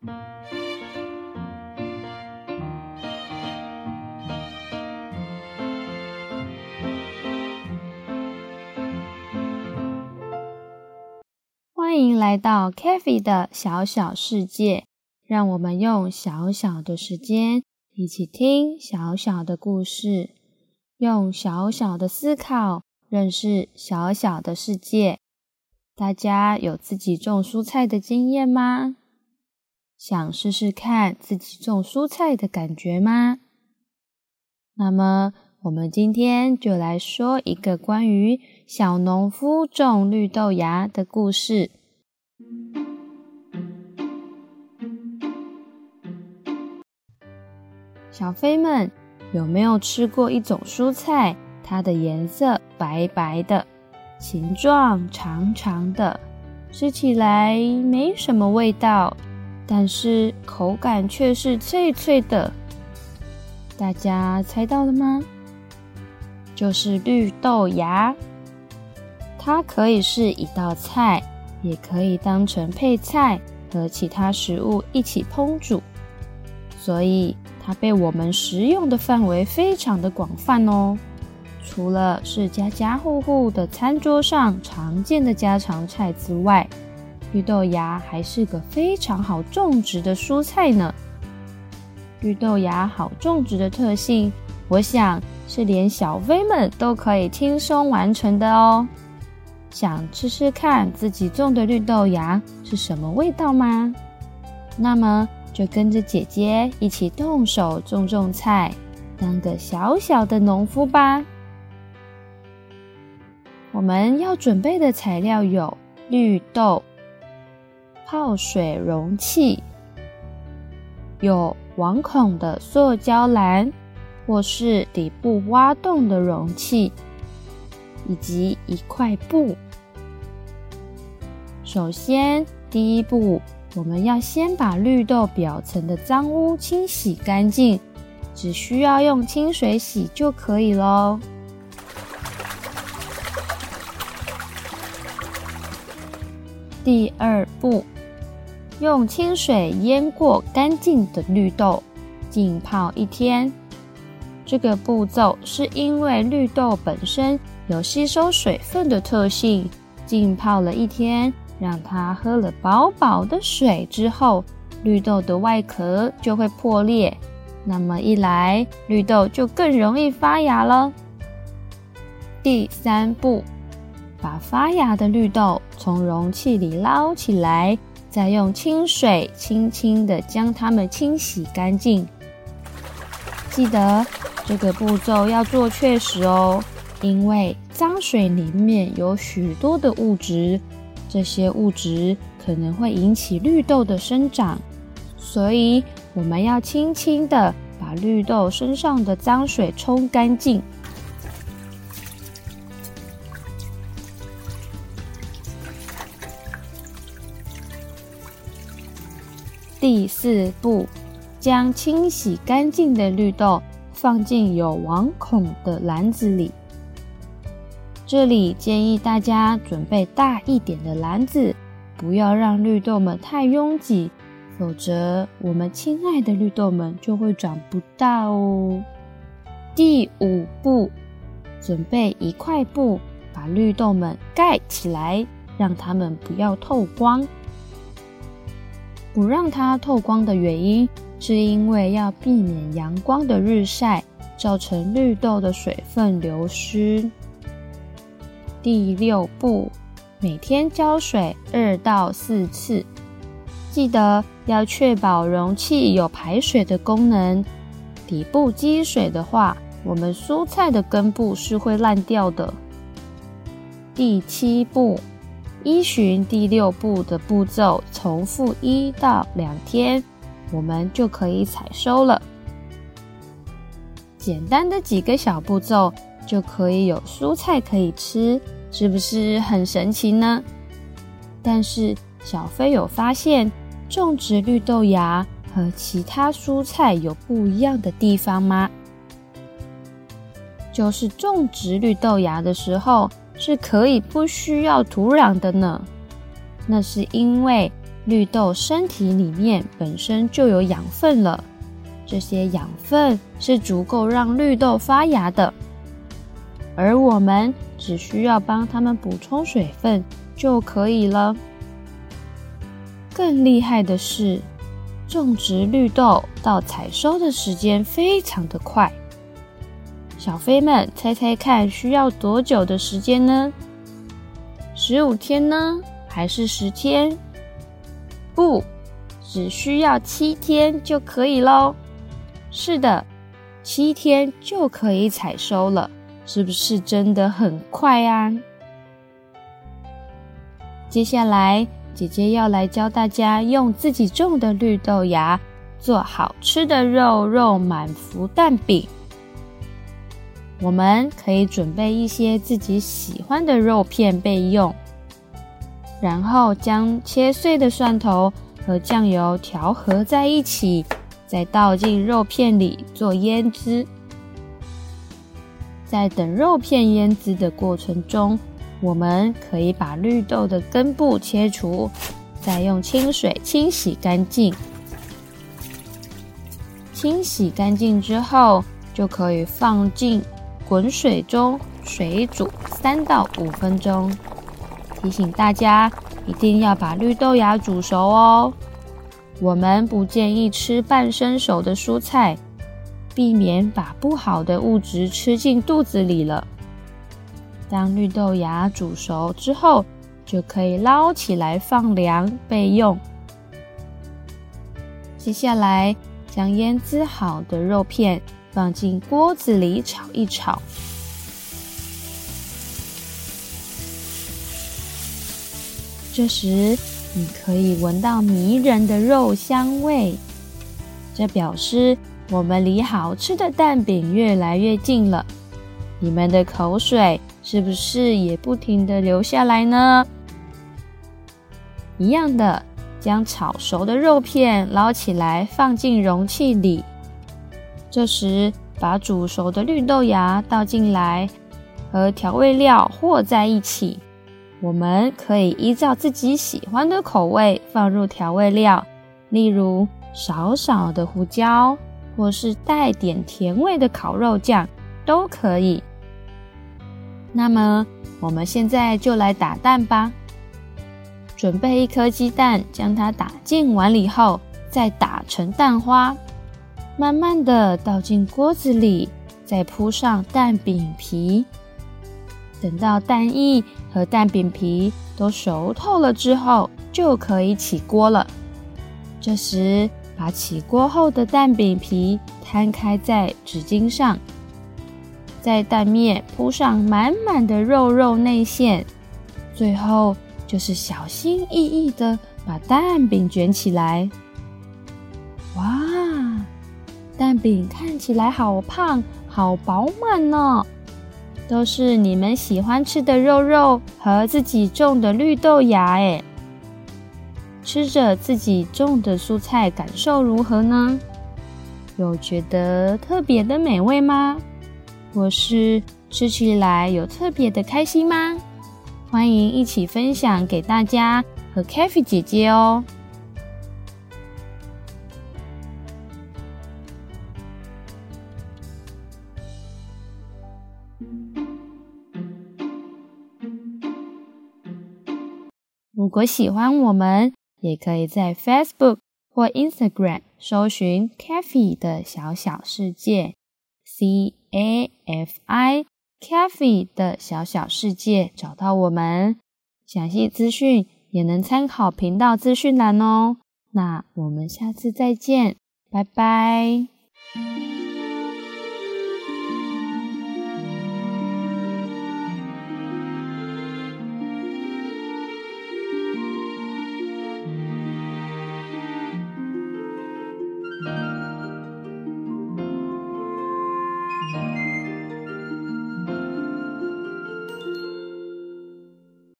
欢迎来到 k a f e 的小小世界，让我们用小小的时间一起听小小的故事，用小小的思考认识小小的世界。大家有自己种蔬菜的经验吗？想试试看自己种蔬菜的感觉吗？那么，我们今天就来说一个关于小农夫种绿豆芽的故事。小飞们，有没有吃过一种蔬菜？它的颜色白白的。形状长长的，吃起来没什么味道，但是口感却是脆脆的。大家猜到了吗？就是绿豆芽。它可以是一道菜，也可以当成配菜和其他食物一起烹煮，所以它被我们食用的范围非常的广泛哦。除了是家家户户的餐桌上常见的家常菜之外，绿豆芽还是个非常好种植的蔬菜呢。绿豆芽好种植的特性，我想是连小飞们都可以轻松完成的哦。想吃吃看自己种的绿豆芽是什么味道吗？那么就跟着姐姐一起动手种种菜，当个小小的农夫吧。我们要准备的材料有绿豆、泡水容器、有网孔的塑胶篮或是底部挖洞的容器，以及一块布。首先，第一步，我们要先把绿豆表层的脏污清洗干净，只需要用清水洗就可以喽。第二步，用清水腌过干净的绿豆，浸泡一天。这个步骤是因为绿豆本身有吸收水分的特性，浸泡了一天，让它喝了饱饱的水之后，绿豆的外壳就会破裂。那么一来，绿豆就更容易发芽了。第三步。把发芽的绿豆从容器里捞起来，再用清水轻轻地将它们清洗干净。记得这个步骤要做确实哦，因为脏水里面有许多的物质，这些物质可能会引起绿豆的生长，所以我们要轻轻地把绿豆身上的脏水冲干净。第四步，将清洗干净的绿豆放进有网孔的篮子里。这里建议大家准备大一点的篮子，不要让绿豆们太拥挤，否则我们亲爱的绿豆们就会长不大哦。第五步，准备一块布，把绿豆们盖起来，让它们不要透光。不让它透光的原因，是因为要避免阳光的日晒造成绿豆的水分流失。第六步，每天浇水二到四次，记得要确保容器有排水的功能。底部积水的话，我们蔬菜的根部是会烂掉的。第七步。依循第六步的步骤，重复一到两天，我们就可以采收了。简单的几个小步骤，就可以有蔬菜可以吃，是不是很神奇呢？但是小飞有发现，种植绿豆芽和其他蔬菜有不一样的地方吗？就是种植绿豆芽的时候。是可以不需要土壤的呢。那是因为绿豆身体里面本身就有养分了，这些养分是足够让绿豆发芽的，而我们只需要帮它们补充水分就可以了。更厉害的是，种植绿豆到采收的时间非常的快。小飞们，猜猜看，需要多久的时间呢？十五天呢，还是十天？不，只需要七天就可以喽。是的，七天就可以采收了，是不是真的很快啊？接下来，姐姐要来教大家用自己种的绿豆芽做好吃的肉肉满福蛋饼。我们可以准备一些自己喜欢的肉片备用。然后将切碎的蒜头和酱油调和在一起，再倒进肉片里做腌汁。在等肉片腌汁的过程中，我们可以把绿豆的根部切除，再用清水清洗干净。清洗干净之后，就可以放进滚水中水煮三到五分钟。提醒大家，一定要把绿豆芽煮熟哦。我们不建议吃半生熟的蔬菜，避免把不好的物质吃进肚子里了。当绿豆芽煮熟之后，就可以捞起来放凉备用。接下来，将腌制好的肉片放进锅子里炒一炒。这时，你可以闻到迷人的肉香味，这表示我们离好吃的蛋饼越来越近了。你们的口水是不是也不停的流下来呢？一样的，将炒熟的肉片捞起来放进容器里。这时，把煮熟的绿豆芽倒进来，和调味料和在一起。我们可以依照自己喜欢的口味放入调味料，例如少少的胡椒，或是带点甜味的烤肉酱都可以。那么，我们现在就来打蛋吧。准备一颗鸡蛋，将它打进碗里后，再打成蛋花，慢慢的倒进锅子里，再铺上蛋饼皮。等到蛋液和蛋饼皮都熟透了之后，就可以起锅了。这时，把起锅后的蛋饼皮摊开在纸巾上，在蛋面铺上满满的肉肉内馅，最后就是小心翼翼的把蛋饼卷起来。饼看起来好胖，好饱满呢！都是你们喜欢吃的肉肉和自己种的绿豆芽，哎，吃着自己种的蔬菜，感受如何呢？有觉得特别的美味吗？或是吃起来有特别的开心吗？欢迎一起分享给大家和 k a f e 姐姐哦。如果喜欢我们，也可以在 Facebook 或 Instagram 搜寻 “Cafe 的小小世界 ”（C A F I Cafe 的小小世界）找到我们。详细资讯也能参考频道资讯栏哦。那我们下次再见，拜拜。